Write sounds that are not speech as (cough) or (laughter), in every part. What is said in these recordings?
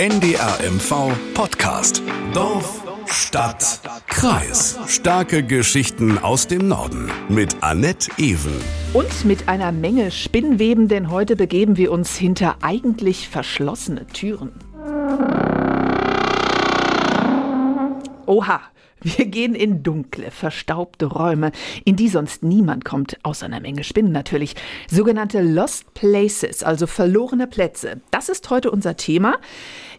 NDR Podcast. Dorf, Stadt, Kreis. Starke Geschichten aus dem Norden mit Annette Ewen. Und mit einer Menge Spinnweben, denn heute begeben wir uns hinter eigentlich verschlossene Türen. Oha, wir gehen in dunkle, verstaubte Räume, in die sonst niemand kommt, außer einer Menge Spinnen natürlich. Sogenannte Lost Places, also verlorene Plätze. Das ist heute unser Thema.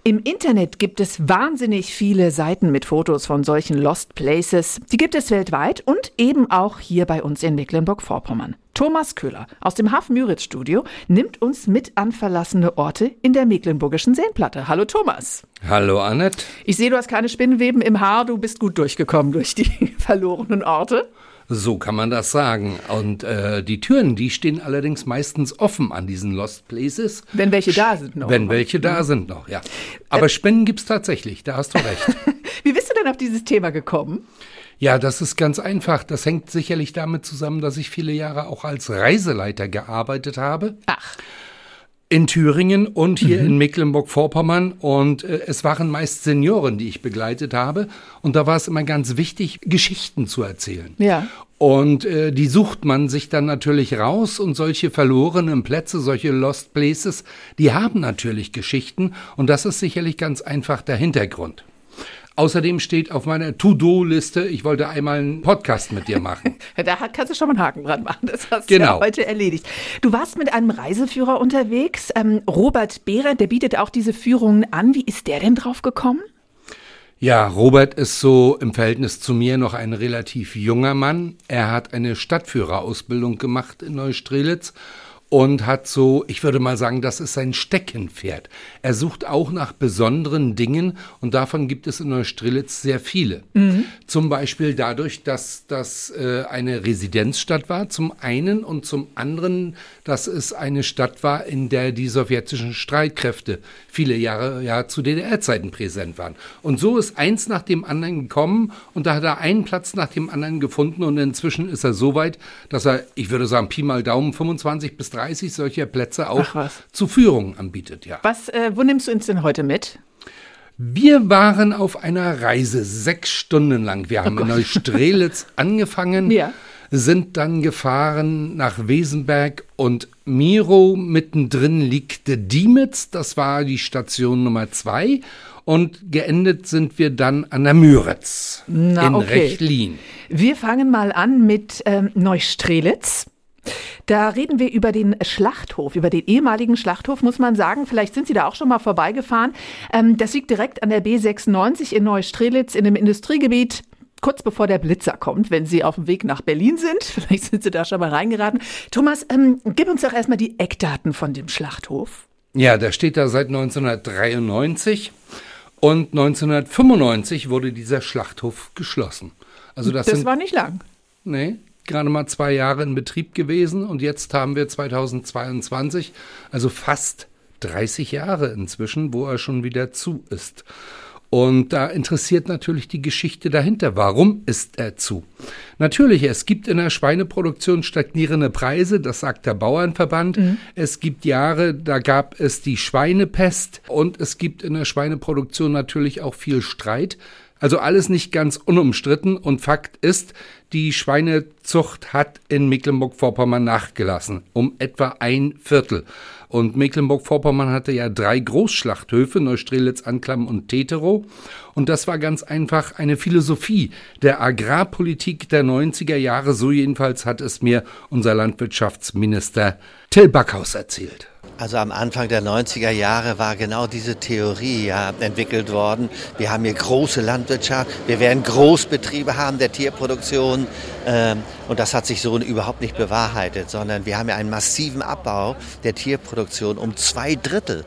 Im Internet gibt es wahnsinnig viele Seiten mit Fotos von solchen Lost Places. Die gibt es weltweit und eben auch hier bei uns in Mecklenburg-Vorpommern. Thomas Köhler aus dem Hafen-Müritz-Studio nimmt uns mit an verlassene Orte in der mecklenburgischen Seenplatte. Hallo Thomas. Hallo Annette. Ich sehe, du hast keine Spinnenweben im Haar, du bist gut durchgekommen durch die (laughs) verlorenen Orte. So kann man das sagen. Und äh, die Türen, die stehen allerdings meistens offen an diesen Lost Places. Wenn welche da sind noch. Wenn welche da sind noch, ja. Aber äh, Spinnen gibt es tatsächlich, da hast du recht. (laughs) Wie bist du denn auf dieses Thema gekommen? Ja, das ist ganz einfach. Das hängt sicherlich damit zusammen, dass ich viele Jahre auch als Reiseleiter gearbeitet habe. Ach in Thüringen und hier mhm. in Mecklenburg-Vorpommern. Und äh, es waren meist Senioren, die ich begleitet habe. Und da war es immer ganz wichtig, Geschichten zu erzählen. Ja. Und äh, die sucht man sich dann natürlich raus und solche verlorenen Plätze, solche Lost Places, die haben natürlich Geschichten und das ist sicherlich ganz einfach der Hintergrund. Außerdem steht auf meiner To-Do-Liste, ich wollte einmal einen Podcast mit dir machen. (laughs) da kannst du schon mal einen Haken dran machen. Das hast genau. du ja heute erledigt. Du warst mit einem Reiseführer unterwegs, ähm, Robert Behrer, der bietet auch diese Führungen an. Wie ist der denn drauf gekommen? Ja, Robert ist so im Verhältnis zu mir noch ein relativ junger Mann. Er hat eine Stadtführerausbildung gemacht in Neustrelitz und hat so, ich würde mal sagen, das ist sein Steckenpferd. Er sucht auch nach besonderen Dingen und davon gibt es in Neustrelitz sehr viele. Mhm. Zum Beispiel dadurch, dass das äh, eine Residenzstadt war, zum einen und zum anderen, dass es eine Stadt war, in der die sowjetischen Streitkräfte viele Jahre ja zu DDR-Zeiten präsent waren. Und so ist eins nach dem anderen gekommen und da hat er einen Platz nach dem anderen gefunden und inzwischen ist er so weit, dass er, ich würde sagen, Pi mal Daumen 25 bis 30 30 solcher Plätze auch zu Führungen anbietet. Ja. Was, äh, wo nimmst du uns denn heute mit? Wir waren auf einer Reise sechs Stunden lang. Wir haben oh in Neustrelitz (laughs) angefangen, ja. sind dann gefahren nach Wesenberg und Miro. Mittendrin liegt Diemitz, das war die Station Nummer zwei. Und geendet sind wir dann an der Müritz Na, in okay. Rechlin. Wir fangen mal an mit ähm, Neustrelitz. Da reden wir über den Schlachthof, über den ehemaligen Schlachthof, muss man sagen. Vielleicht sind Sie da auch schon mal vorbeigefahren. Ähm, das liegt direkt an der B96 in Neustrelitz in einem Industriegebiet kurz bevor der Blitzer kommt, wenn Sie auf dem Weg nach Berlin sind. (laughs) Vielleicht sind Sie da schon mal reingeraten. Thomas, ähm, gib uns doch erstmal die Eckdaten von dem Schlachthof. Ja, der steht da seit 1993 und 1995 wurde dieser Schlachthof geschlossen. Also das, das sind, war nicht lang. Nee, gerade mal zwei Jahre in Betrieb gewesen und jetzt haben wir 2022, also fast 30 Jahre inzwischen, wo er schon wieder zu ist. Und da interessiert natürlich die Geschichte dahinter. Warum ist er zu? Natürlich, es gibt in der Schweineproduktion stagnierende Preise, das sagt der Bauernverband. Mhm. Es gibt Jahre, da gab es die Schweinepest und es gibt in der Schweineproduktion natürlich auch viel Streit. Also alles nicht ganz unumstritten und Fakt ist, die Schweinezucht hat in Mecklenburg-Vorpommern nachgelassen, um etwa ein Viertel. Und Mecklenburg-Vorpommern hatte ja drei Großschlachthöfe, Neustrelitz, Anklam und Teterow. Und das war ganz einfach eine Philosophie der Agrarpolitik der 90er Jahre. So jedenfalls hat es mir unser Landwirtschaftsminister Till Backhaus erzählt. Also am Anfang der 90er Jahre war genau diese Theorie ja entwickelt worden. Wir haben hier große Landwirtschaft, wir werden Großbetriebe haben der Tierproduktion ähm, und das hat sich so überhaupt nicht bewahrheitet, sondern wir haben ja einen massiven Abbau der Tierproduktion um zwei Drittel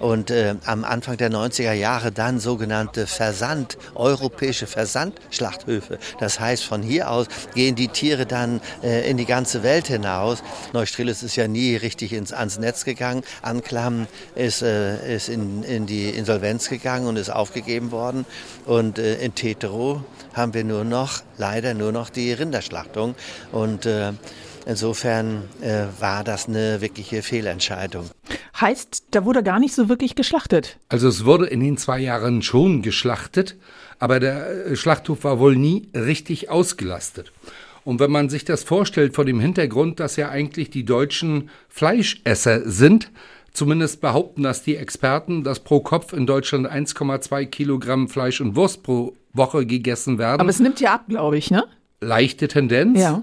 und äh, am Anfang der 90er Jahre dann sogenannte Versand, europäische Versandschlachthöfe. Das heißt, von hier aus gehen die Tiere dann äh, in die ganze Welt hinaus. Neustrelitz ist ja nie richtig ins, ans Netz gegangen. Anklam ist, äh, ist in, in die Insolvenz gegangen und ist aufgegeben worden. Und äh, in Tetero haben wir nur noch, leider nur noch die Rinderschlachtung. Und äh, Insofern äh, war das eine wirkliche Fehlentscheidung. Heißt, da wurde gar nicht so wirklich geschlachtet. Also es wurde in den zwei Jahren schon geschlachtet, aber der äh, Schlachthof war wohl nie richtig ausgelastet. Und wenn man sich das vorstellt vor dem Hintergrund, dass ja eigentlich die Deutschen Fleischesser sind, zumindest behaupten das die Experten, dass pro Kopf in Deutschland 1,2 Kilogramm Fleisch und Wurst pro Woche gegessen werden. Aber es nimmt ja ab, glaube ich, ne? Leichte Tendenz. Ja.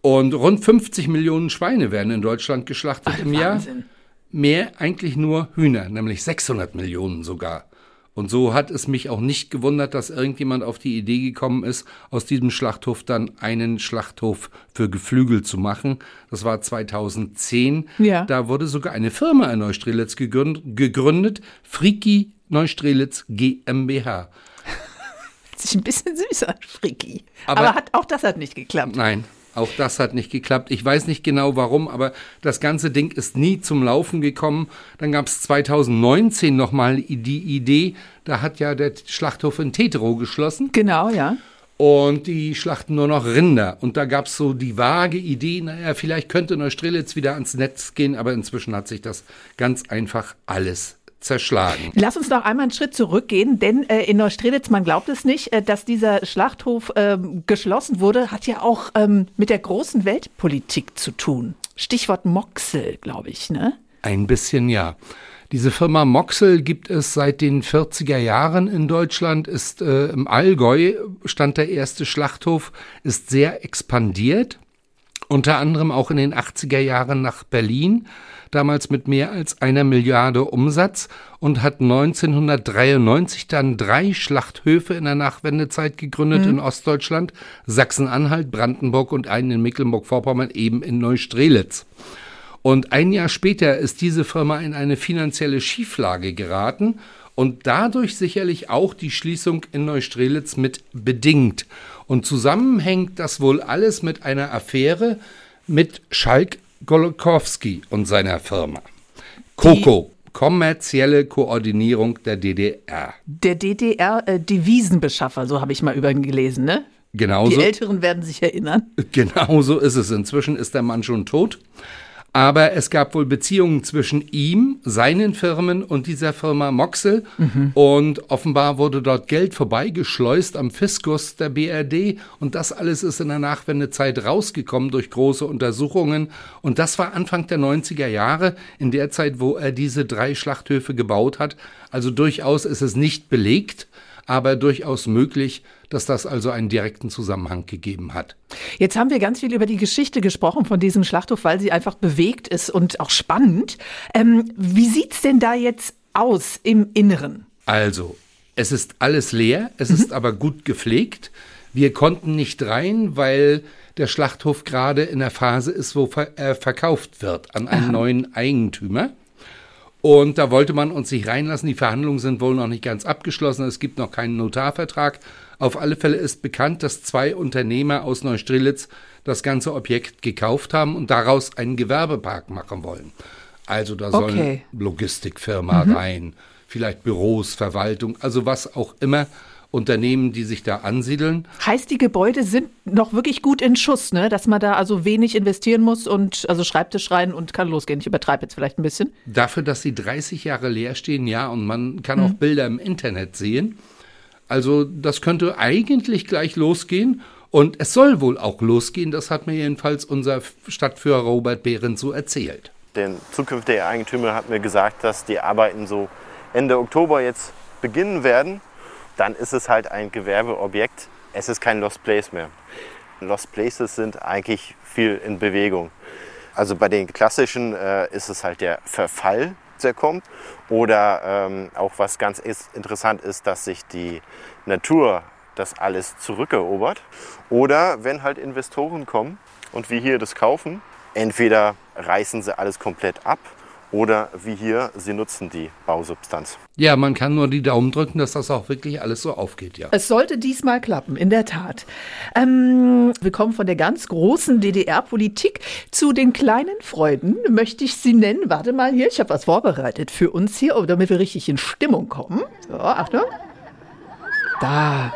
Und rund 50 Millionen Schweine werden in Deutschland geschlachtet Ach, im Jahr. Mehr eigentlich nur Hühner, nämlich 600 Millionen sogar. Und so hat es mich auch nicht gewundert, dass irgendjemand auf die Idee gekommen ist, aus diesem Schlachthof dann einen Schlachthof für Geflügel zu machen. Das war 2010. Ja. Da wurde sogar eine Firma in Neustrelitz gegründet, Friki Neustrelitz GmbH. Hört (laughs) sich ein bisschen süß an, Fricki. Aber- Aber, hat, auch das hat nicht geklappt. Nein, auch das hat nicht geklappt. Ich weiß nicht genau warum, aber das ganze Ding ist nie zum Laufen gekommen. Dann gab es 2019 nochmal die Idee, da hat ja der Schlachthof in Tetero geschlossen Genau, ja. und die schlachten nur noch Rinder. Und da gab es so die vage Idee, naja, vielleicht könnte Neustrelitz wieder ans Netz gehen, aber inzwischen hat sich das ganz einfach alles zerschlagen. Lass uns noch einmal einen Schritt zurückgehen, denn äh, in Neustrelitz, man glaubt es nicht, äh, dass dieser Schlachthof ähm, geschlossen wurde, hat ja auch ähm, mit der großen Weltpolitik zu tun. Stichwort Moxel, glaube ich, ne? Ein bisschen ja. Diese Firma Moxel gibt es seit den 40er Jahren in Deutschland, ist äh, im Allgäu, stand der erste Schlachthof, ist sehr expandiert, unter anderem auch in den 80er Jahren nach Berlin, damals mit mehr als einer Milliarde Umsatz und hat 1993 dann drei Schlachthöfe in der Nachwendezeit gegründet in Ostdeutschland, Sachsen-Anhalt, Brandenburg und einen in Mecklenburg-Vorpommern eben in Neustrelitz. Und ein Jahr später ist diese Firma in eine finanzielle Schieflage geraten und dadurch sicherlich auch die Schließung in Neustrelitz mit bedingt. Und zusammenhängt das wohl alles mit einer Affäre mit Schalk Golokowski und seiner Firma. Coco, kommerzielle Koordinierung der DDR. Der DDR-Devisenbeschaffer, so habe ich mal über ihn gelesen, ne? Die Genauso. Älteren werden sich erinnern. Genau so ist es. Inzwischen ist der Mann schon tot. Aber es gab wohl Beziehungen zwischen ihm, seinen Firmen und dieser Firma Moxel. Und offenbar wurde dort Geld vorbeigeschleust am Fiskus der BRD. Und das alles ist in der Nachwendezeit rausgekommen durch große Untersuchungen. Und das war Anfang der 90er Jahre, in der Zeit, wo er diese drei Schlachthöfe gebaut hat. Also durchaus ist es nicht belegt, aber durchaus möglich, dass das also einen direkten Zusammenhang gegeben hat. Jetzt haben wir ganz viel über die Geschichte gesprochen von diesem Schlachthof, weil sie einfach bewegt ist und auch spannend. Ähm, wie sieht's denn da jetzt aus im Inneren? Also, es ist alles leer, es ist aber gut gepflegt. Wir konnten nicht rein, weil der Schlachthof gerade in der Phase ist, wo er verkauft wird an einen neuen Eigentümer. Und da wollte man uns nicht reinlassen. Die Verhandlungen sind wohl noch nicht ganz abgeschlossen. Es gibt noch keinen Notarvertrag. Auf alle Fälle ist bekannt, dass zwei Unternehmer aus Neustrelitz das ganze Objekt gekauft haben und daraus einen Gewerbepark machen wollen. Also da sollen Okay. Logistikfirma rein, vielleicht Büros, Verwaltung, also was auch immer, Unternehmen, die sich da ansiedeln. Heißt, die Gebäude sind noch wirklich gut in Schuss, ne? Dass man da also wenig investieren muss und also Schreibtisch rein und kann losgehen. Ich übertreibe jetzt vielleicht ein bisschen. Dafür, dass sie 30 Jahre leer stehen, ja, und man kann auch Bilder im Internet sehen. Also das könnte eigentlich gleich losgehen. Und es soll wohl auch losgehen. Das hat mir jedenfalls unser Stadtführer Robert Behrens so erzählt. Der zukünftige Eigentümer hat mir gesagt, dass die Arbeiten so Ende Oktober jetzt beginnen werden. Dann ist es halt ein Gewerbeobjekt. Es ist kein Lost Place mehr. Lost Places sind eigentlich viel in Bewegung. Also bei den klassischen äh, ist es halt der Verfall, der kommt. Oder ähm, auch was ganz ist, interessant ist, dass sich die Natur das alles zurückerobert. Oder wenn halt Investoren kommen und wir hier das kaufen, entweder reißen sie alles komplett ab oder wie hier, sie nutzen die Bausubstanz. Ja, man kann nur die Daumen drücken, dass das auch wirklich alles so aufgeht, ja. Es sollte diesmal klappen, in der Tat. Ähm, wir kommen von der ganz großen DDR-Politik zu den kleinen Freuden, möchte ich sie nennen. Warte mal hier, ich habe was vorbereitet für uns hier, damit wir richtig in Stimmung kommen. So, Achtung. Da.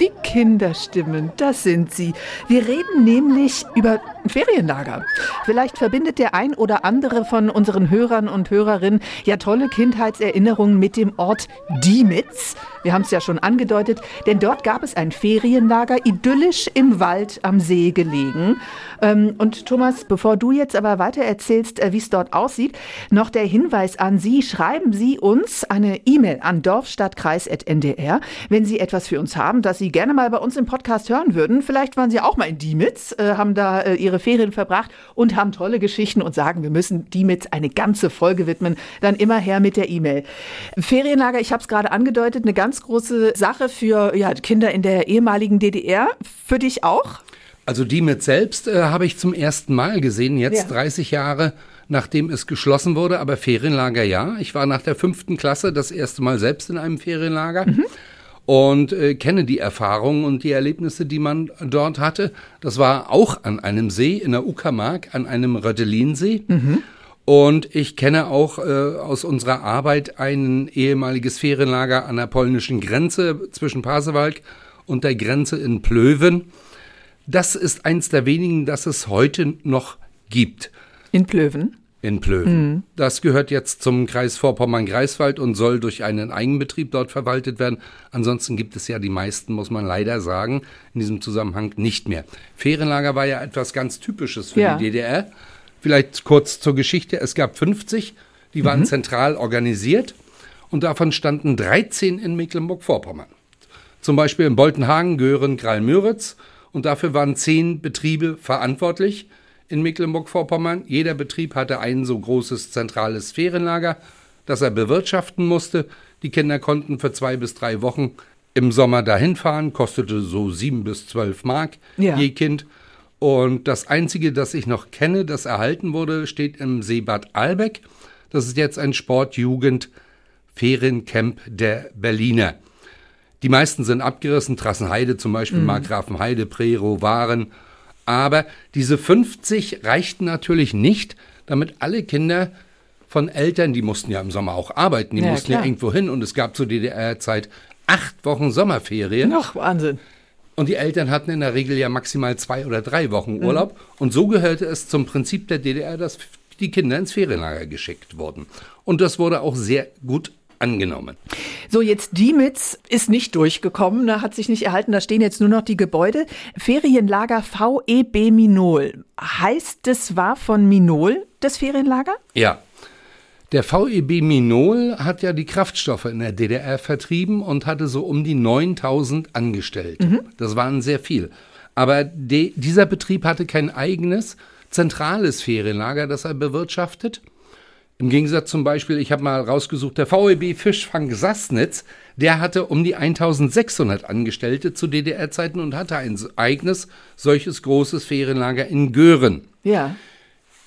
Die Kinderstimmen, das sind sie. Wir reden nämlich über Ferienlager. Vielleicht verbindet der ein oder andere von unseren Hörern und Hörerinnen ja tolle Kindheitserinnerungen mit dem Ort Diemitz. Wir haben es ja schon angedeutet, denn dort gab es ein Ferienlager, idyllisch im Wald am See gelegen. Ähm, und Thomas, bevor du jetzt aber weiter erzählst, äh, wie es dort aussieht, noch der Hinweis an Sie. Schreiben Sie uns eine E-Mail an dorfstadtkreis.ndr, wenn Sie etwas für uns haben, das Sie gerne mal bei uns im Podcast hören würden. Vielleicht waren Sie auch mal in Diemitz, äh, haben da äh, Ihre Ferien verbracht und haben tolle Geschichten und sagen, wir müssen Diemitz eine ganze Folge widmen. Dann immer her mit der E-Mail. Ferienlager, ich habe es gerade angedeutet, eine ganz ganz große Sache für ja, Kinder in der ehemaligen DDR. Für dich auch? Also die mit selbst äh, habe ich zum ersten Mal gesehen, jetzt ja. 30 Jahre nachdem es geschlossen wurde, aber Ferienlager ja. Ich war nach der fünften Klasse das erste Mal selbst in einem Ferienlager. Mhm und äh, kenne die Erfahrungen und die Erlebnisse, die man dort hatte. Das war auch an einem See in der Uckermark, an einem Röttelinsee. Mhm. Und ich kenne auch äh, aus unserer Arbeit ein ehemaliges Ferienlager an der polnischen Grenze zwischen Pasewalk und der Grenze in Plöwen. Das ist eins der wenigen, das es heute noch gibt. In Plöwen? In Plöwen. Mhm. Das gehört jetzt zum Kreis Vorpommern-Greifswald und soll durch einen Eigenbetrieb dort verwaltet werden. Ansonsten gibt es ja die meisten, muss man leider sagen, in diesem Zusammenhang nicht mehr. Ferienlager war ja etwas ganz Typisches für ja. die DDR. Vielleicht kurz zur Geschichte. Es gab 50, die waren mhm. zentral organisiert und davon standen 13 in Mecklenburg-Vorpommern. Zum Beispiel in Boltenhagen, Göhren, Kralmüritz. Und dafür waren zehn Betriebe verantwortlich in Mecklenburg-Vorpommern. Jeder Betrieb hatte ein so großes zentrales Ferienlager, das er bewirtschaften musste. Die Kinder konnten für zwei bis drei Wochen im Sommer dahin fahren, kostete so sieben bis zwölf Mark ja. je Kind. Und das Einzige, das ich noch kenne, das erhalten wurde, steht im Seebad Albeck. Das ist jetzt ein Sportjugend-Feriencamp der Berliner. Die meisten sind abgerissen, Trassenheide zum Beispiel, mhm. Markgrafenheide, Prero, Waren. Aber diese 50 reichten natürlich nicht, damit alle Kinder von Eltern, die mussten ja im Sommer auch arbeiten, die ja, mussten klar. ja irgendwo hin und es gab zur DDR-Zeit acht Wochen Sommerferien. Noch Wahnsinn. Und die Eltern hatten in der Regel ja maximal zwei oder drei Wochen mhm. Urlaub. Mhm. Und so gehörte es zum Prinzip der DDR, dass die Kinder ins Ferienlager geschickt wurden. Und das wurde auch sehr gut angenommen. So, jetzt Diemitz ist nicht durchgekommen, da hat sich nicht erhalten, da stehen jetzt nur noch die Gebäude. Ferienlager VEB Minol. Heißt, das war von Minol, das Ferienlager? Ja, der VEB Minol hat ja die Kraftstoffe in der DDR vertrieben und hatte so um die 9000 Angestellte. Mhm. Das waren sehr viel. Aber de, dieser Betrieb hatte kein eigenes zentrales Ferienlager, das er bewirtschaftet. Im Gegensatz zum Beispiel, ich habe mal rausgesucht, der VEB Fischfang Sassnitz, der hatte um die 1600 Angestellte zu DDR-Zeiten und hatte ein eigenes solches großes Ferienlager in Göhren. Ja.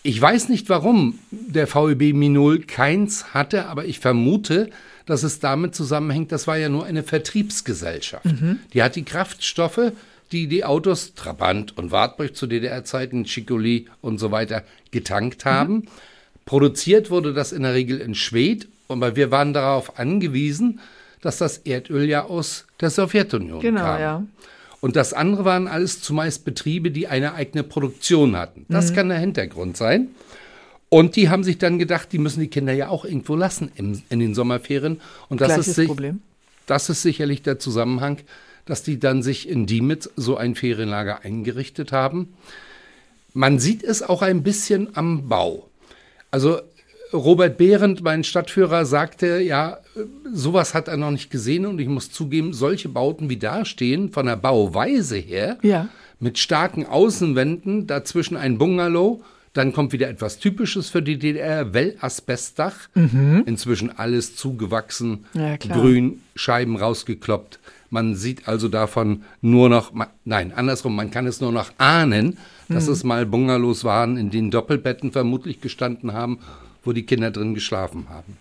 Ich weiß nicht, warum der VEB Minol keins hatte, aber ich vermute, dass es damit zusammenhängt, das war ja nur eine Vertriebsgesellschaft. Mhm. Die hat die Kraftstoffe, die die Autos Trabant und Wartburg zu DDR-Zeiten, Chicoli und so weiter getankt haben. Mhm. Produziert wurde das in der Regel in Schwed, aber wir waren darauf angewiesen, dass das Erdöl ja aus der Sowjetunion genau, kam. Ja. Und das andere waren alles zumeist Betriebe, die eine eigene Produktion hatten. Das mhm. kann der Hintergrund sein. Und die haben sich dann gedacht, die müssen die Kinder ja auch irgendwo lassen im, in den Sommerferien. Und das ist, sich, Problem. das ist sicherlich der Zusammenhang, dass die dann sich in Diemitz so ein Ferienlager eingerichtet haben. Man sieht es auch ein bisschen am Bau. Also Robert Behrendt, mein Stadtführer, sagte, ja, sowas hat er noch nicht gesehen und ich muss zugeben, solche Bauten wie da stehen, von der Bauweise her, ja. mit starken Außenwänden, dazwischen ein Bungalow, dann kommt wieder etwas Typisches für die DDR, Wellasbestdach, mhm. inzwischen alles zugewachsen, ja, grün, Scheiben rausgekloppt. Man sieht also davon nur noch, nein, andersrum, man kann es nur noch ahnen, dass mhm. es mal Bungalows waren, in denen Doppelbetten vermutlich gestanden haben wo die Kinder drin geschlafen haben.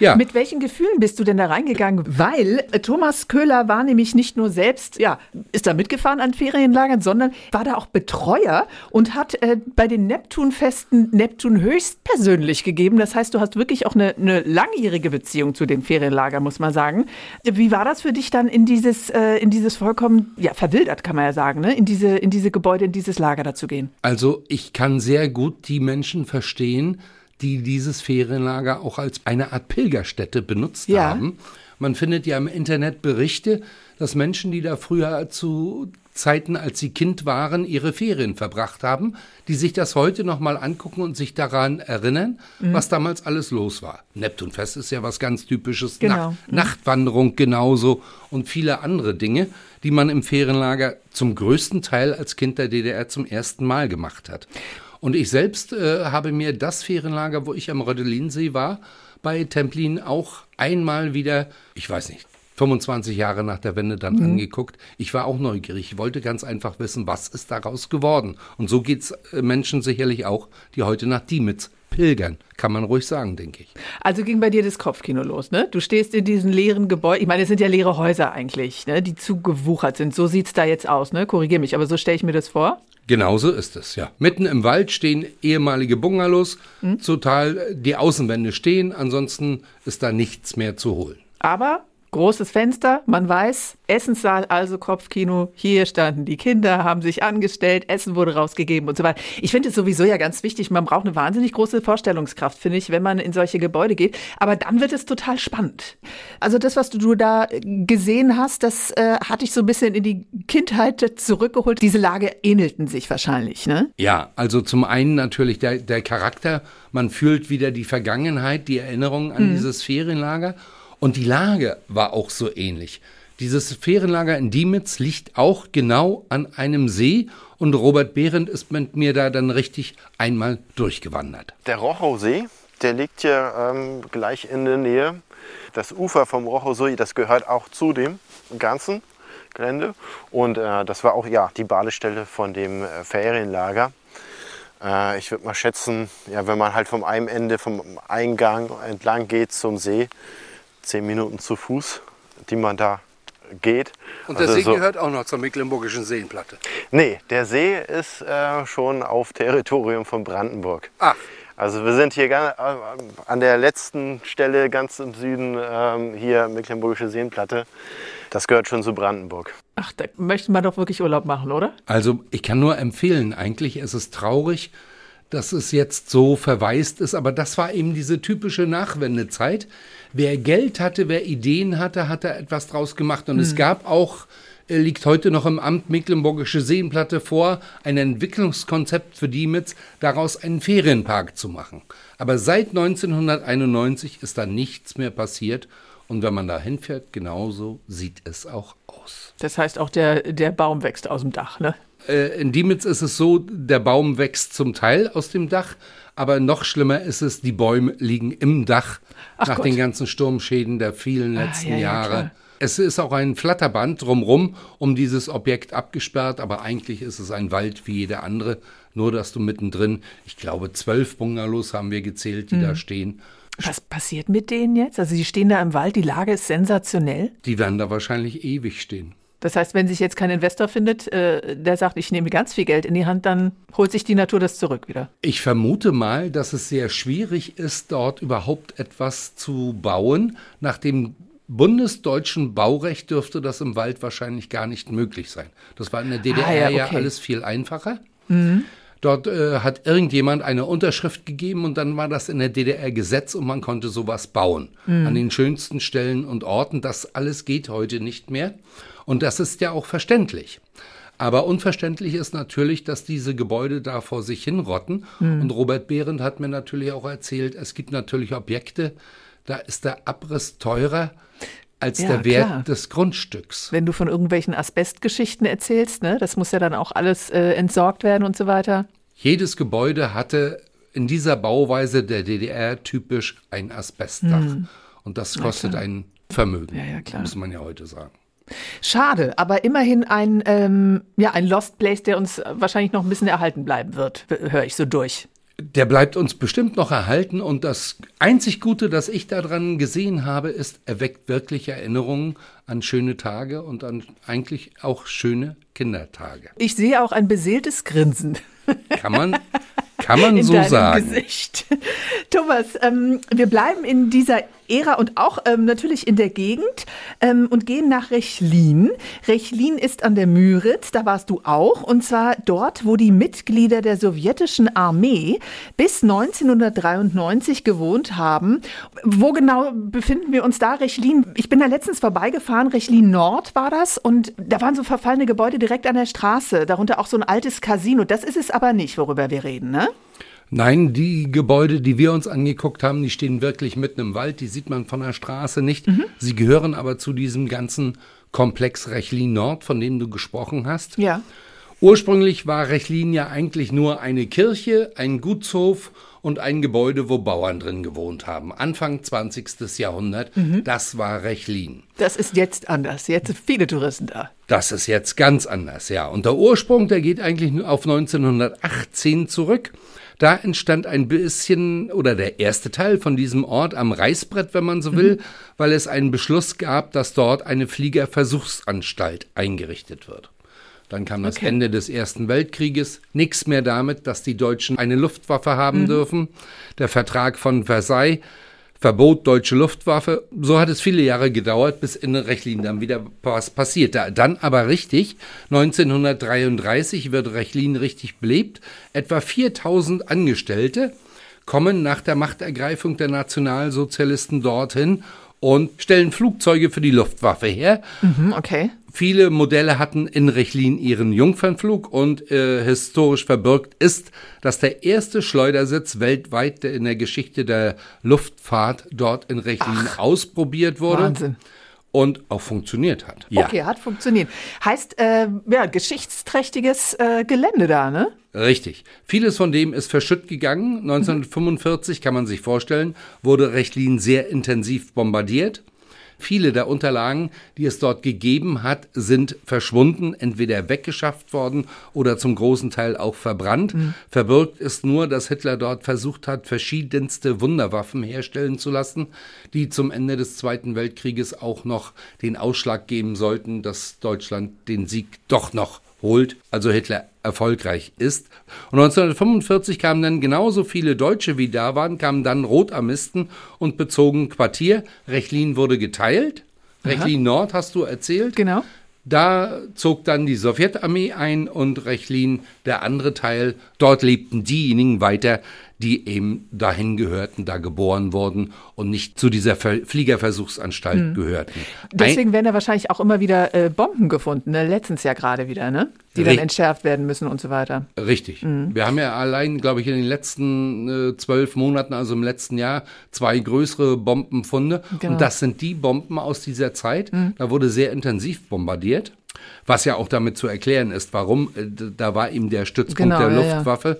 Ja. Mit welchen Gefühlen bist du denn da reingegangen? Weil äh, Thomas Köhler war nämlich nicht nur selbst, ja, ist da mitgefahren an Ferienlagern, sondern war da auch Betreuer und hat äh, bei den Neptunfesten Neptun höchstpersönlich gegeben. Das heißt, du hast wirklich auch eine, eine langjährige Beziehung zu dem Ferienlager, muss man sagen. Wie war das für dich dann in dieses, äh, in dieses vollkommen, ja, verwildert kann man ja sagen, ne? in, diese, in diese Gebäude, in dieses Lager da zu gehen? Also ich kann sehr gut die Menschen verstehen, die dieses Ferienlager auch als eine Art Pilgerstätte benutzt Ja. haben. Man findet ja im Internet Berichte, dass Menschen, die da früher zu Zeiten, als sie Kind waren, ihre Ferien verbracht haben, die sich das heute nochmal angucken und sich daran erinnern, Mhm. was damals alles los war. Neptunfest ist ja was ganz Typisches. Genau. Nacht, Nachtwanderung genauso und viele andere Dinge, die man im Ferienlager zum größten Teil als Kind der DDR zum ersten Mal gemacht hat. Und ich selbst äh, habe mir das Ferienlager, wo ich am Rödelinsee war, bei Templin auch einmal wieder, ich weiß nicht, 25 Jahre nach der Wende dann angeguckt. Ich war auch neugierig. Ich wollte ganz einfach wissen, was ist daraus geworden. Und so geht's äh, Menschen sicherlich auch, die heute nach Diemitz pilgern. Kann man ruhig sagen, denke ich. Also ging bei dir das Kopfkino los, ne? Du stehst in diesen leeren Gebäuden, ich meine, es sind ja leere Häuser eigentlich, ne? Die zugewuchert sind. So sieht's da jetzt aus, ne? Korrigier mich, aber so stelle ich mir das vor. Genauso ist es, ja. Mitten im Wald stehen ehemalige Bungalows, Hm? total die Außenwände stehen, ansonsten ist da nichts mehr zu holen. Aber großes Fenster, man weiß, Essenssaal, also Kopfkino, hier standen die Kinder, haben sich angestellt, Essen wurde rausgegeben und so weiter. Ich finde es sowieso ja ganz wichtig, man braucht eine wahnsinnig große Vorstellungskraft, finde ich, wenn man in solche Gebäude geht. Aber dann wird es total spannend. Also das, was du da gesehen hast, das äh, hat dich so ein bisschen in die Kindheit zurückgeholt. Diese Lage ähnelten sich wahrscheinlich, ne? Ja, also zum einen natürlich der, der Charakter, man fühlt wieder die Vergangenheit, die Erinnerung an dieses Ferienlager und die Lage war auch so ähnlich. Dieses Ferienlager in Diemitz liegt auch genau an einem See und Robert Behrendt ist mit mir da dann richtig einmal durchgewandert. Der Rochowsee, der liegt hier ähm, gleich in der Nähe. Das Ufer vom Rochowsee, das gehört auch zu dem ganzen Gelände. Und äh, das war auch ja, die Badestelle von dem äh, Ferienlager. Äh, ich würde mal schätzen, ja, wenn man halt vom einem Ende vom Eingang entlang geht zum See, zehn Minuten zu Fuß, die man da geht. Und der Also See so- gehört auch noch zur Mecklenburgischen Seenplatte. Nee, der See ist äh, schon auf Territorium von Brandenburg. Ach. Also wir sind hier ga- äh, an der letzten Stelle ganz im Süden, ähm, hier Mecklenburgische Seenplatte. Das gehört schon zu Brandenburg. Ach, da möchte man doch wirklich Urlaub machen, oder? Also ich kann nur empfehlen, eigentlich ist es traurig, dass es jetzt so verwaist ist, aber das war eben diese typische Nachwendezeit. Wer Geld hatte, wer Ideen hatte, hat da etwas draus gemacht. Und es gab auch, äh, liegt heute noch im Amt Mecklenburgische Seenplatte vor, ein Entwicklungskonzept für Diemitz, daraus einen Ferienpark zu machen. Aber seit 1991 ist da nichts mehr passiert. Und wenn man da hinfährt, genauso sieht es auch aus. Das heißt, auch der, der Baum wächst aus dem Dach, ne? Äh, in Diemitz ist es so, der Baum wächst zum Teil aus dem Dach, aber noch schlimmer ist es, die Bäume liegen im Dach Ach nach Gott. den ganzen Sturmschäden der vielen letzten ja, ja, Jahre. klar. Es ist auch ein Flatterband drumrum um dieses Objekt abgesperrt, aber eigentlich ist es ein Wald wie jeder andere, nur dass du mittendrin, ich glaube, zwölf Bungalows haben wir gezählt, die da Mhm. stehen. Was passiert mit denen jetzt? Also, sie stehen da im Wald, die Lage ist sensationell. Die werden da wahrscheinlich ewig stehen. Das heißt, wenn sich jetzt kein Investor findet, äh, der sagt, ich nehme ganz viel Geld in die Hand, dann holt sich die Natur das zurück wieder. Ich vermute mal, dass es sehr schwierig ist, dort überhaupt etwas zu bauen. Nach dem bundesdeutschen Baurecht dürfte das im Wald wahrscheinlich gar nicht möglich sein. Das war in der DDR Ah, ja, ja, okay. Mhm. alles viel einfacher. Dort äh, hat irgendjemand eine Unterschrift gegeben und dann war das in der DDR Gesetz und man konnte sowas bauen. Mhm. An den schönsten Stellen und Orten. Das alles geht heute nicht mehr. Und das ist ja auch verständlich. Aber unverständlich ist natürlich, dass diese Gebäude da vor sich hinrotten. Hm. Und Robert Behrendt hat mir natürlich auch erzählt, es gibt natürlich Objekte, da ist der Abriss teurer als Ja, der Wert klar. des Grundstücks. Wenn du von irgendwelchen Asbestgeschichten erzählst, ne, das muss ja dann auch alles äh, entsorgt werden und so weiter. Jedes Gebäude hatte in dieser Bauweise der DDR typisch ein Asbestdach. Und das kostet ein Vermögen. Ja, ja, klar. muss man ja heute sagen. Schade, aber immerhin ein, ähm, ja, ein Lost Place, der uns wahrscheinlich noch ein bisschen erhalten bleiben wird, höre ich so durch. Der bleibt uns bestimmt noch erhalten und das einzig Gute, das ich daran gesehen habe, ist, er weckt wirklich Erinnerungen an schöne Tage und an eigentlich auch schöne Kindertage. Ich sehe auch ein beseeltes Grinsen. Kann man, kann man (laughs) in so deinem sagen. Gesicht. Thomas, ähm, wir bleiben in dieser Ära und auch ähm, natürlich in der Gegend ähm, und gehen nach Rechlin. Rechlin ist an der Müritz, da warst du auch, und zwar dort, wo die Mitglieder der sowjetischen Armee bis 1993 gewohnt haben. Wo genau befinden wir uns da? Rechlin, ich bin da letztens vorbeigefahren, Rechlin Nord war das, und da waren so verfallene Gebäude direkt an der Straße, darunter auch so ein altes Casino. Das ist es aber nicht, worüber wir reden, ne? Nein, die Gebäude, die wir uns angeguckt haben, die stehen wirklich mitten im Wald, die sieht man von der Straße nicht. Sie gehören aber zu diesem ganzen Komplex Rechlin Nord, von dem du gesprochen hast. Ja. Ursprünglich war Rechlin ja eigentlich nur eine Kirche, ein Gutshof und ein Gebäude, wo Bauern drin gewohnt haben. Anfang 20. Jahrhundert, das war Rechlin. Das ist jetzt anders. Jetzt sind viele Touristen da. Das ist jetzt ganz anders, ja. Und der Ursprung, der geht eigentlich nur auf 1918 zurück. Da entstand ein bisschen oder der erste Teil von diesem Ort am Reißbrett, wenn man so will, weil es einen Beschluss gab, dass dort eine Fliegerversuchsanstalt eingerichtet wird. Dann kam das Okay. Ende des Ersten Weltkrieges. Nichts mehr damit, dass die Deutschen eine Luftwaffe haben dürfen. Der Vertrag von Versailles verbot deutsche Luftwaffe. So hat es viele Jahre gedauert, bis in Rechlin dann wieder was passierte. Dann aber richtig, 1933 wird Rechlin richtig belebt. Etwa 4000 Angestellte kommen nach der Machtergreifung der Nationalsozialisten dorthin und stellen Flugzeuge für die Luftwaffe her. Mhm, okay. Viele Modelle hatten in Rechlin ihren Jungfernflug und äh, historisch verbirgt ist, dass der erste Schleudersitz weltweit der in der Geschichte der Luftfahrt dort in Rechlin ausprobiert wurde Wahnsinn. Und auch funktioniert hat. Okay, hat funktioniert. Heißt, äh, ja, geschichtsträchtiges äh, Gelände da, ne? Richtig. Vieles von dem ist verschütt gegangen. 1945 kann man sich vorstellen, wurde Rechlin sehr intensiv bombardiert. Viele der Unterlagen, die es dort gegeben hat, sind verschwunden, entweder weggeschafft worden oder zum großen Teil auch verbrannt. Verbirgt ist nur, dass Hitler dort versucht hat, verschiedenste Wunderwaffen herstellen zu lassen, die zum Ende des Zweiten Weltkrieges auch noch den Ausschlag geben sollten, dass Deutschland den Sieg doch noch holt, also Hitler erfolgreich ist. Und 1945 kamen dann genauso viele Deutsche wie da waren, kamen dann Rotarmisten und bezogen Quartier. Rechlin wurde geteilt. Rechlin Nord hast du erzählt. Genau. Da zog dann die Sowjetarmee ein und Rechlin der andere Teil. Dort lebten diejenigen weiter, die eben dahin gehörten, da geboren wurden und nicht zu dieser Ver Fliegerversuchsanstalt gehörten. Ein- Deswegen werden da wahrscheinlich auch immer wieder äh, Bomben gefunden, ne? Letztens ja gerade wieder, ne? Die dann entschärft werden müssen und so weiter. Richtig. Wir haben ja allein, glaube ich, in den letzten äh, zwölf Monaten, also im letzten Jahr, zwei größere Bombenfunde. Genau. Und das sind die Bomben aus dieser Zeit. Da wurde sehr intensiv bombardiert. Was ja auch damit zu erklären ist, warum. Äh, Da war eben der Stützpunkt Genau, der ja, ja.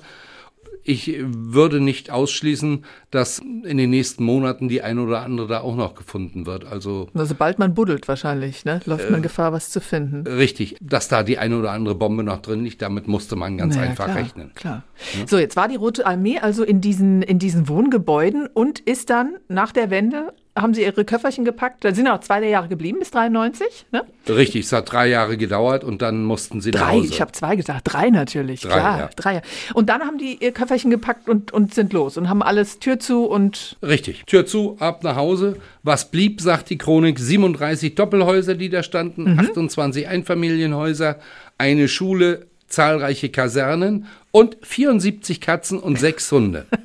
Ich äh, würde nicht ausschließen, dass in den nächsten Monaten die ein oder andere da auch noch gefunden wird. Also Also sobald man buddelt wahrscheinlich, ne? Läuft man Gefahr, was zu finden. richtig, dass da die eine oder andere Bombe noch drin liegt, damit musste man ganz Naja, einfach klar, rechnen. Klar. So, jetzt war die Rote Armee also in diesen, in diesen Wohngebäuden und ist dann nach der Wende, haben sie ihre Köfferchen gepackt, da sind auch zwei Jahre geblieben bis 93, ne? Richtig, es hat drei Jahre gedauert und dann mussten sie nach Drei, ich habe zwei gesagt, drei natürlich, Drei, klar, ja. drei. Und dann haben die ihr Köfferchen gepackt und, und sind los und haben alles Tür zu und Richtig. Tür zu, ab nach Hause. Was blieb, sagt die Chronik, 37 Doppelhäuser, die da standen, Mhm. 28 Einfamilienhäuser, eine Schule, zahlreiche Kasernen und 74 Katzen und sechs Hunde. (laughs)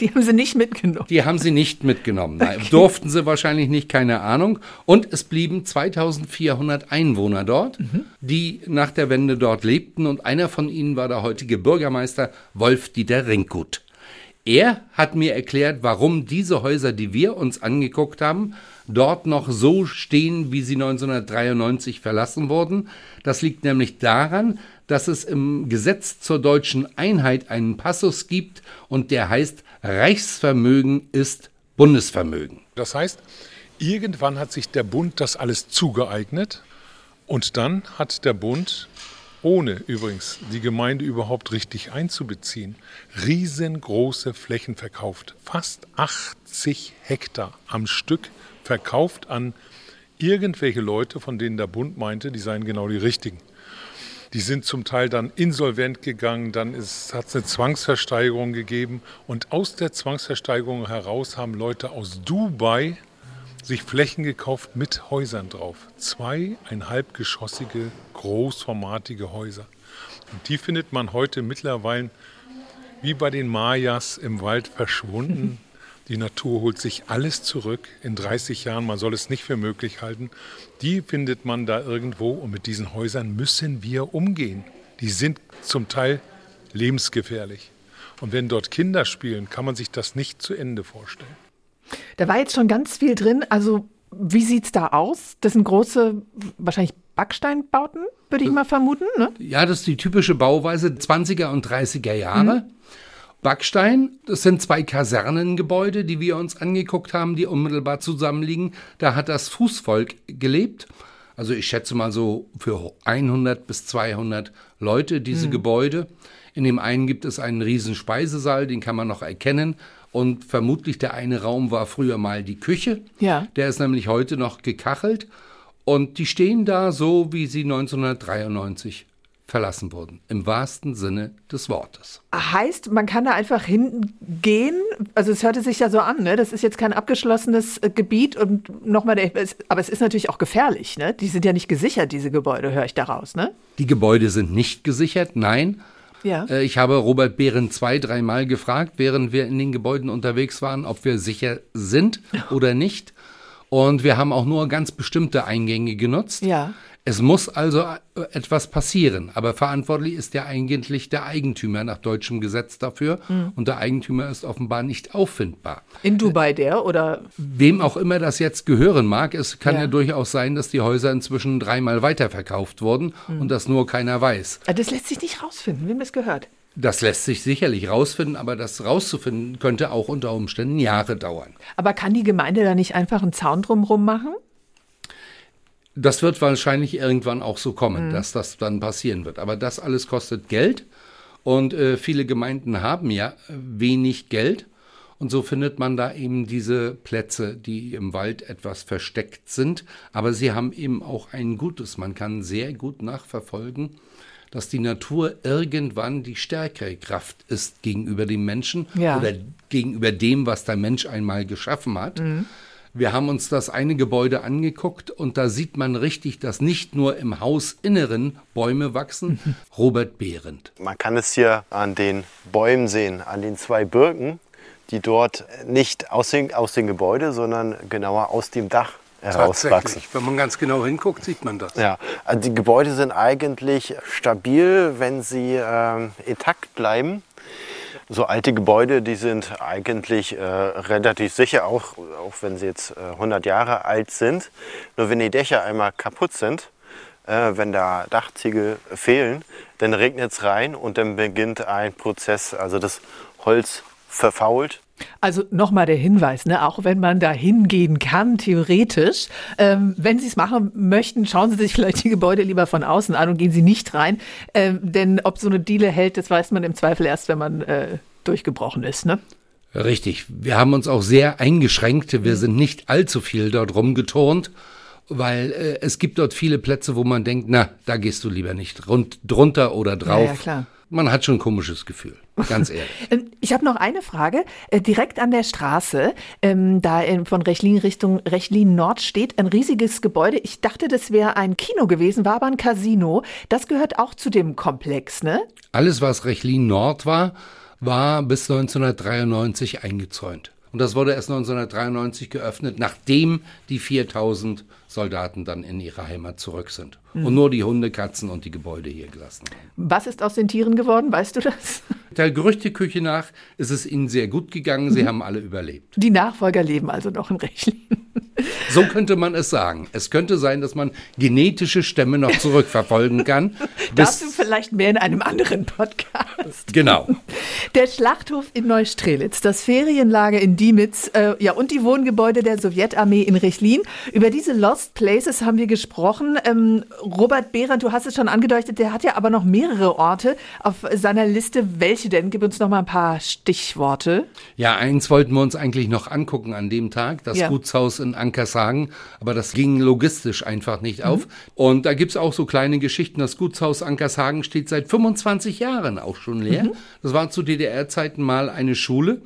die haben sie nicht mitgenommen. Die haben sie nicht mitgenommen. (laughs) Nein, durften sie wahrscheinlich nicht, keine Ahnung. Und es blieben 2400 Einwohner dort, die nach der Wende dort lebten. Und einer von ihnen war der heutige Bürgermeister Wolf-Dieter Rinckgut. Er hat mir erklärt, warum diese Häuser, die wir uns angeguckt haben, dort noch so stehen, wie sie 1993 verlassen wurden. Das liegt nämlich daran, dass es im Gesetz zur deutschen Einheit einen Passus gibt und der heißt, Reichsvermögen ist Bundesvermögen. Das heißt, irgendwann hat sich der Bund das alles zugeeignet und dann hat der Bund ohne übrigens die Gemeinde überhaupt richtig einzubeziehen, riesengroße Flächen verkauft. Fast 80 Hektar am Stück verkauft an irgendwelche Leute, von denen der Bund meinte, die seien genau die richtigen. Die sind zum Teil dann insolvent gegangen, dann hat es eine Zwangsversteigerung gegeben und aus der Zwangsversteigerung heraus haben Leute aus Dubai sich Flächen gekauft mit Häusern drauf. Zweieinhalbgeschossige, großformatige Häuser. Und die findet man heute mittlerweile wie bei den Mayas im Wald verschwunden. (laughs) Die Natur holt sich alles zurück in 30 Jahren. Man soll es nicht für möglich halten. Die findet man da irgendwo und mit diesen Häusern müssen wir umgehen. Die sind zum Teil lebensgefährlich. Und wenn dort Kinder spielen, kann man sich das nicht zu Ende vorstellen. Da war jetzt schon ganz viel drin. Also wie sieht es da aus? Das sind große, wahrscheinlich Backsteinbauten, würde ich mal vermuten. Ne? Ja, das ist die typische Bauweise 20er und 30er Jahre. Mhm. Backstein, das sind zwei Kasernengebäude, die wir uns angeguckt haben, die unmittelbar zusammenliegen. Da hat das Fußvolk gelebt. Also ich schätze mal so für 100 bis 200 Leute diese mhm. Gebäude. In dem einen gibt es einen riesen Speisesaal, den kann man noch erkennen. Und vermutlich der eine Raum war früher mal die Küche. Ja. Der ist nämlich heute noch gekachelt. Und die stehen da so, wie sie 1993 verlassen wurden. Im wahrsten Sinne des Wortes. Heißt, man kann da einfach hingehen. Also es hörte sich ja so an, ne? Das ist jetzt kein abgeschlossenes äh, Gebiet und nochmal, aber es ist natürlich auch gefährlich, ne? Die sind ja nicht gesichert, diese Gebäude, höre ich daraus, ne? Die Gebäude sind nicht gesichert, nein. Ja. Äh, ich habe Robert Behren zwei, dreimal gefragt, während wir in den Gebäuden unterwegs waren, ob wir sicher sind oder nicht. Und wir haben auch nur ganz bestimmte Eingänge genutzt. Ja. Es muss also äh, etwas passieren, aber verantwortlich ist ja eigentlich der Eigentümer nach deutschem Gesetz dafür mhm. und der Eigentümer ist offenbar nicht auffindbar. In Dubai der oder? Wem auch immer das jetzt gehören mag, es kann ja, ja durchaus sein, dass die Häuser inzwischen dreimal weiterverkauft wurden mhm. und das nur keiner weiß. Ah, das lässt sich nicht rausfinden, wem das gehört. Das lässt sich sicherlich rausfinden, aber das rauszufinden könnte auch unter Umständen Jahre dauern. Aber kann die Gemeinde da nicht einfach einen Zaun drumherum machen? Das wird wahrscheinlich irgendwann auch so kommen, mhm. dass das dann passieren wird. Aber das alles kostet Geld und äh, viele Gemeinden haben ja äh, wenig Geld. Und so findet man da eben diese Plätze, die im Wald etwas versteckt sind. Aber sie haben eben auch ein Gutes. Man kann sehr gut nachverfolgen, dass die Natur irgendwann die stärkere Kraft ist gegenüber dem Menschen ja. oder gegenüber dem, was der Mensch einmal geschaffen hat. Mhm. Wir haben uns das eine Gebäude angeguckt und da sieht man richtig, dass nicht nur im Hausinneren Bäume wachsen. (laughs) Robert Behrendt. Man kann es hier an den Bäumen sehen, an den zwei Birken, die dort nicht aus den, aus dem Gebäude, sondern genauer aus dem Dach herauswachsen. Wenn man ganz genau hinguckt, sieht man das. Ja, also die Gebäude sind eigentlich stabil, wenn sie äh, intakt bleiben so alte Gebäude, die sind eigentlich äh, relativ sicher, auch, auch wenn sie jetzt äh, 100 Jahre alt sind. Nur wenn die Dächer einmal kaputt sind, äh, wenn da Dachziegel fehlen, dann regnet es rein und dann beginnt ein Prozess, also das Holz verfault. Also nochmal der Hinweis, ne? auch wenn man da hingehen kann, theoretisch, ähm, wenn Sie es machen möchten, schauen Sie sich vielleicht die Gebäude lieber von außen an und gehen Sie nicht rein. Ähm, denn ob so eine Diele hält, das weiß man im Zweifel erst, wenn man äh, durchgebrochen ist. Ne? Richtig. Wir haben uns auch sehr eingeschränkt. Wir sind nicht allzu viel dort rumgeturnt weil äh, es gibt dort viele Plätze, wo man denkt, na, da gehst du lieber nicht rund, drunter oder drauf. Ja, ja, klar man hat schon ein komisches Gefühl, ganz ehrlich. (laughs) Ähm, ich habe noch eine Frage. Äh, direkt an der Straße, ähm, da von Rechlin Richtung Rechlin Nord steht ein riesiges Gebäude. Ich dachte, das wäre ein Kino gewesen, war aber ein Casino. Das gehört auch zu dem Komplex, ne? Alles, was Rechlin Nord war, war bis 1993 eingezäunt. Und das wurde erst 1993 geöffnet, nachdem die 4000 Soldaten dann in ihre Heimat zurück sind. Mhm. Und nur die Hunde, Katzen und die Gebäude hier gelassen haben. Was ist aus den Tieren geworden? Weißt du das? (laughs) Der Gerüchteküche nach ist es ihnen sehr gut gegangen. Sie mhm. haben alle überlebt. Die Nachfolger leben also noch in Rechlin. So könnte man es sagen. Es könnte sein, dass man genetische Stämme noch zurückverfolgen kann. (laughs) Dazu vielleicht mehr in einem anderen Podcast. Genau. Der Schlachthof in Neustrelitz, das Ferienlager in Diemitz äh, ja, und die Wohngebäude der Sowjetarmee in Rechlin. Über diese Lost Places haben wir gesprochen. Ähm, Robert Behrendt, du hast es schon angedeutet, der hat ja aber noch mehrere Orte auf seiner Liste. Welche denn? Gib uns noch mal ein paar Stichworte. Ja, eins wollten wir uns eigentlich noch angucken an dem Tag, das ja. Gutshaus in Ankershagen, aber das ging logistisch einfach nicht mhm. auf. Und da gibt es auch so kleine Geschichten. Das Gutshaus Ankershagen steht seit 25 Jahren auch schon leer. Mhm. Das war zu DDR-Zeiten mal eine Schule.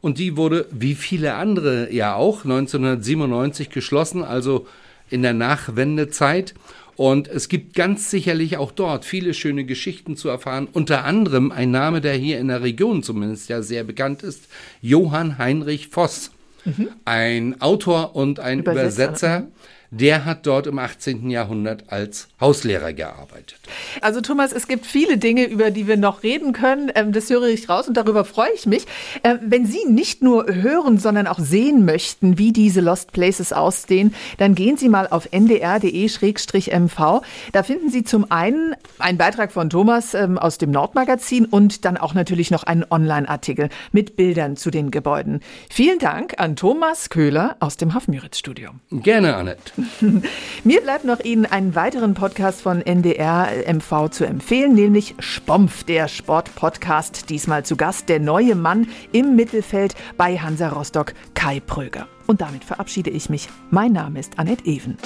Und die wurde, wie viele andere ja auch, 1997 geschlossen, also in der Nachwendezeit. Und es gibt ganz sicherlich auch dort viele schöne Geschichten zu erfahren. Unter anderem ein Name, der hier in der Region zumindest ja sehr bekannt ist, Johann Heinrich Voss. Mhm. Ein Autor und ein Übersetzer, Übersetzer mhm der hat dort im 18. Jahrhundert als Hauslehrer gearbeitet. Also Thomas, es gibt viele Dinge, über die wir noch reden können. Ähm, das höre ich raus und darüber freue ich mich. Ähm, wenn Sie nicht nur hören, sondern auch sehen möchten, wie diese Lost Places aussehen, dann gehen Sie mal auf ndr.de-mv. Da finden Sie zum einen einen Beitrag von Thomas ähm, aus dem Nordmagazin und dann auch natürlich noch einen Online-Artikel mit Bildern zu den Gebäuden. Vielen Dank an Thomas Köhler aus dem Hafmüritz-Studio. Gerne, Annette. (laughs) Mir bleibt noch Ihnen einen weiteren Podcast von NDR MV zu empfehlen, nämlich Spompf, der Sportpodcast. Diesmal zu Gast der neue Mann im Mittelfeld bei Hansa Rostock, Kai Pröger. Und damit verabschiede ich mich. Mein Name ist Annette Even.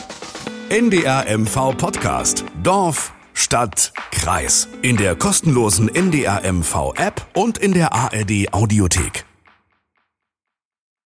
NDR MV Podcast. Dorf, Stadt, Kreis. In der kostenlosen NDR MV App und in der ARD Audiothek.